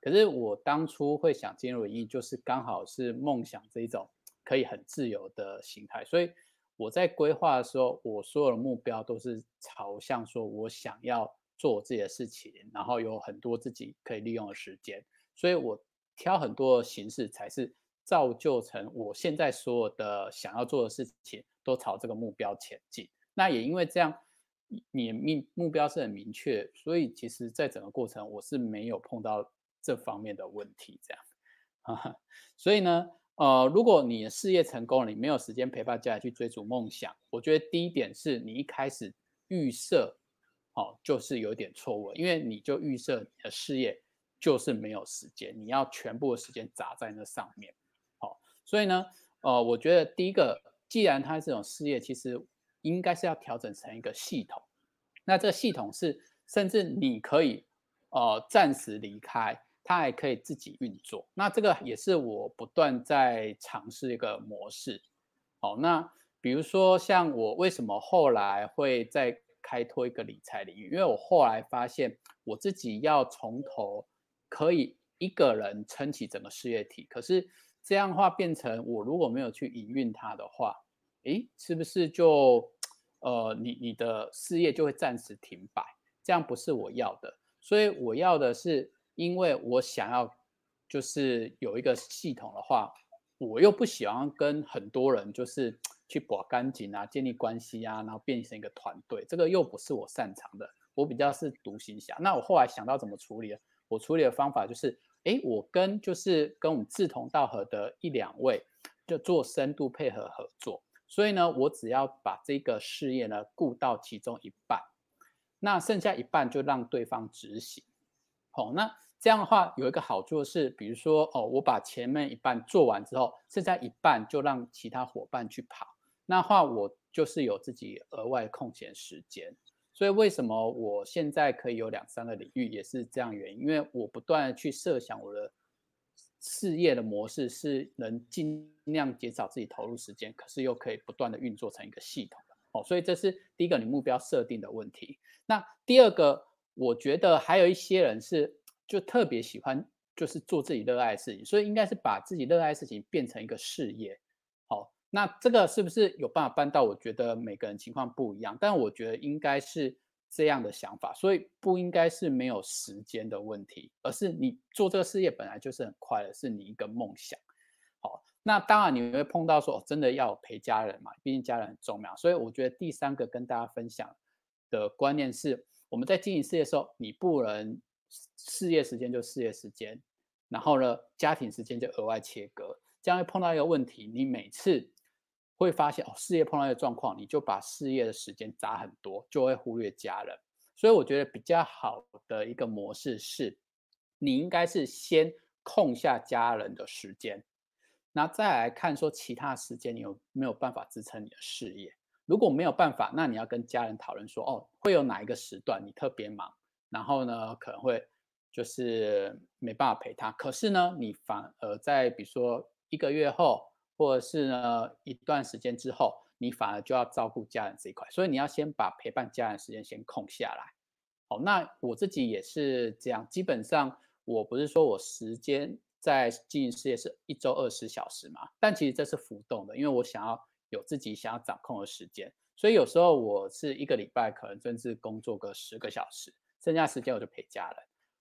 C: 可是我当初会想进入演艺，就是刚好是梦想这一种可以很自由的形态。所以我在规划的时候，我所有的目标都是朝向说我想要做自己的事情，然后有很多自己可以利用的时间。所以我挑很多形式才是。造就成我现在所有的想要做的事情都朝这个目标前进。那也因为这样，你目目标是很明确，所以其实在整个过程我是没有碰到这方面的问题。这样啊，所以呢，呃，如果你的事业成功了，你没有时间陪伴家人去追逐梦想，我觉得第一点是你一开始预设，哦，就是有点错误，因为你就预设你的事业就是没有时间，你要全部的时间砸在那上面。所以呢，呃，我觉得第一个，既然它这种事业，其实应该是要调整成一个系统。那这个系统是，甚至你可以呃暂时离开，它还可以自己运作。那这个也是我不断在尝试一个模式。好，那比如说像我为什么后来会再开拓一个理财领域？因为我后来发现我自己要从头可以一个人撑起整个事业体，可是。这样的话变成我如果没有去营运它的话，诶，是不是就呃你你的事业就会暂时停摆？这样不是我要的，所以我要的是，因为我想要就是有一个系统的话，我又不喜欢跟很多人就是去把干净啊，建立关系啊，然后变成一个团队，这个又不是我擅长的，我比较是独行侠。那我后来想到怎么处理，我处理的方法就是。哎，我跟就是跟我们志同道合的一两位，就做深度配合合作。所以呢，我只要把这个事业呢顾到其中一半，那剩下一半就让对方执行。好，那这样的话有一个好处是，比如说哦，我把前面一半做完之后，剩下一半就让其他伙伴去跑。那话我就是有自己额外空闲时间。所以为什么我现在可以有两三个领域，也是这样原因，因为我不断的去设想我的事业的模式是能尽量减少自己投入时间，可是又可以不断的运作成一个系统哦。所以这是第一个你目标设定的问题。那第二个，我觉得还有一些人是就特别喜欢就是做自己热爱的事情，所以应该是把自己热爱的事情变成一个事业。那这个是不是有办法办到？我觉得每个人情况不一样，但我觉得应该是这样的想法，所以不应该是没有时间的问题，而是你做这个事业本来就是很快乐，是你一个梦想。好，那当然你会碰到说，真的要陪家人嘛，毕竟家人很重要。所以我觉得第三个跟大家分享的观念是，我们在经营事业的时候，你不能事业时间就事业时间，然后呢，家庭时间就额外切割，这样会碰到一个问题，你每次。会发现哦，事业碰到一个状况，你就把事业的时间砸很多，就会忽略家人。所以我觉得比较好的一个模式是，你应该是先空下家人的时间，那再来看说其他时间你有没有办法支撑你的事业。如果没有办法，那你要跟家人讨论说，哦，会有哪一个时段你特别忙，然后呢可能会就是没办法陪他。可是呢，你反而在比如说一个月后。或者是呢，一段时间之后，你反而就要照顾家人这一块，所以你要先把陪伴家人时间先空下来。好，那我自己也是这样，基本上我不是说我时间在经营事业是一周二十小时嘛，但其实这是浮动的，因为我想要有自己想要掌控的时间，所以有时候我是一个礼拜可能甚至工作个十个小时，剩下时间我就陪家人。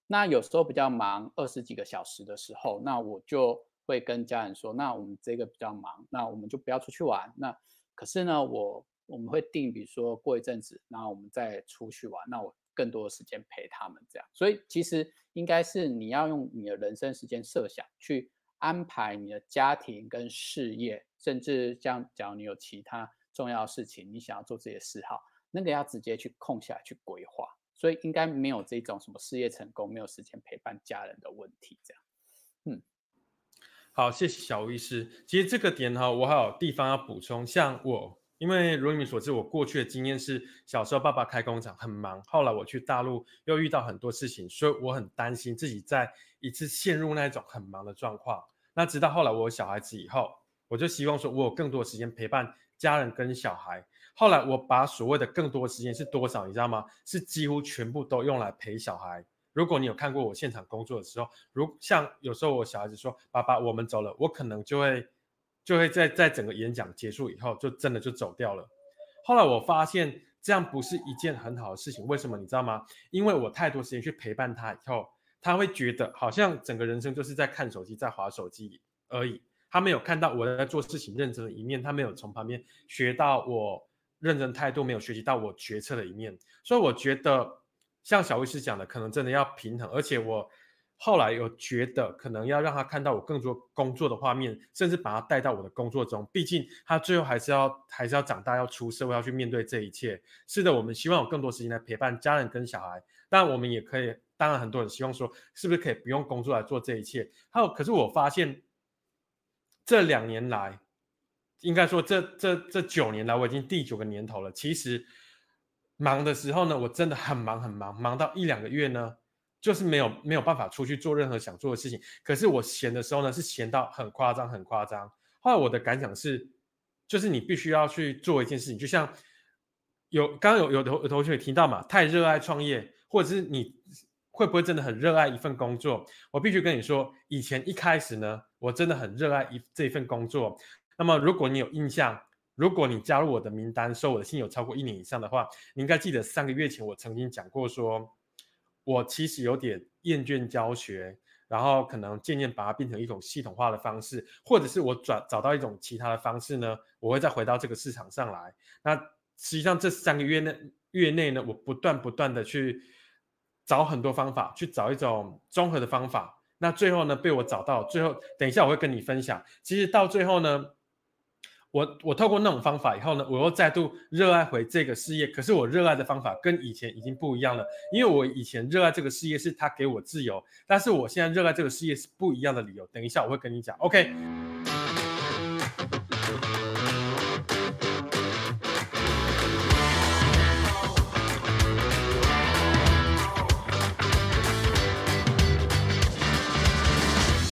C: 那有时候比较忙二十几个小时的时候，那我就。会跟家人说，那我们这个比较忙，那我们就不要出去玩。那可是呢，我我们会定，比如说过一阵子，然后我们再出去玩。那我更多的时间陪他们这样。所以其实应该是你要用你的人生时间设想去安排你的家庭跟事业，甚至像假如你有其他重要的事情，你想要做这些嗜好，那个要直接去空下来去规划。所以应该没有这种什么事业成功没有时间陪伴家人的问题这样。嗯。
A: 好，谢谢小吴医师。其实这个点哈，我还有地方要补充。像我，因为如你们所知，我过去的经验是，小时候爸爸开工厂很忙，后来我去大陆又遇到很多事情，所以我很担心自己再一次陷入那种很忙的状况。那直到后来我有小孩子以后，我就希望说我有更多时间陪伴家人跟小孩。后来我把所谓的更多时间是多少，你知道吗？是几乎全部都用来陪小孩。如果你有看过我现场工作的时候，如像有时候我小孩子说：“爸爸，我们走了。”我可能就会就会在在整个演讲结束以后，就真的就走掉了。后来我发现这样不是一件很好的事情。为什么？你知道吗？因为我太多时间去陪伴他以后，他会觉得好像整个人生就是在看手机，在划手机而已。他没有看到我在做事情认真的一面，他没有从旁边学到我认真态度，没有学习到我决策的一面。所以我觉得，像小卫士讲的，可能真的要平衡。而且我后来有觉得，可能要让他看到我更多工作的画面，甚至把他带到我的工作中。毕竟他最后还是要还是要长大，要出社会，要去面对这一切。是的，我们希望有更多时间来陪伴家人跟小孩。但我们也可以，当然很多人希望说，是不是可以不用工作来做这一切？还有，可是我发现。这两年来，应该说这这这九年来，我已经第九个年头了。其实忙的时候呢，我真的很忙很忙，忙到一两个月呢，就是没有没有办法出去做任何想做的事情。可是我闲的时候呢，是闲到很夸张很夸张。后来我的感想是，就是你必须要去做一件事情，就像有刚刚有有有同学也提到嘛，太热爱创业，或者是你。会不会真的很热爱一份工作？我必须跟你说，以前一开始呢，我真的很热爱一这份工作。那么，如果你有印象，如果你加入我的名单，收我的信有超过一年以上的话，你应该记得三个月前我曾经讲过说，我其实有点厌倦教学，然后可能渐渐把它变成一种系统化的方式，或者是我转找到一种其他的方式呢，我会再回到这个市场上来。那实际上这三个月内月内呢，我不断不断的去。找很多方法，去找一种综合的方法。那最后呢，被我找到。最后，等一下我会跟你分享。其实到最后呢，我我透过那种方法以后呢，我又再度热爱回这个事业。可是我热爱的方法跟以前已经不一样了，因为我以前热爱这个事业是他给我自由，但是我现在热爱这个事业是不一样的理由。等一下我会跟你讲。OK。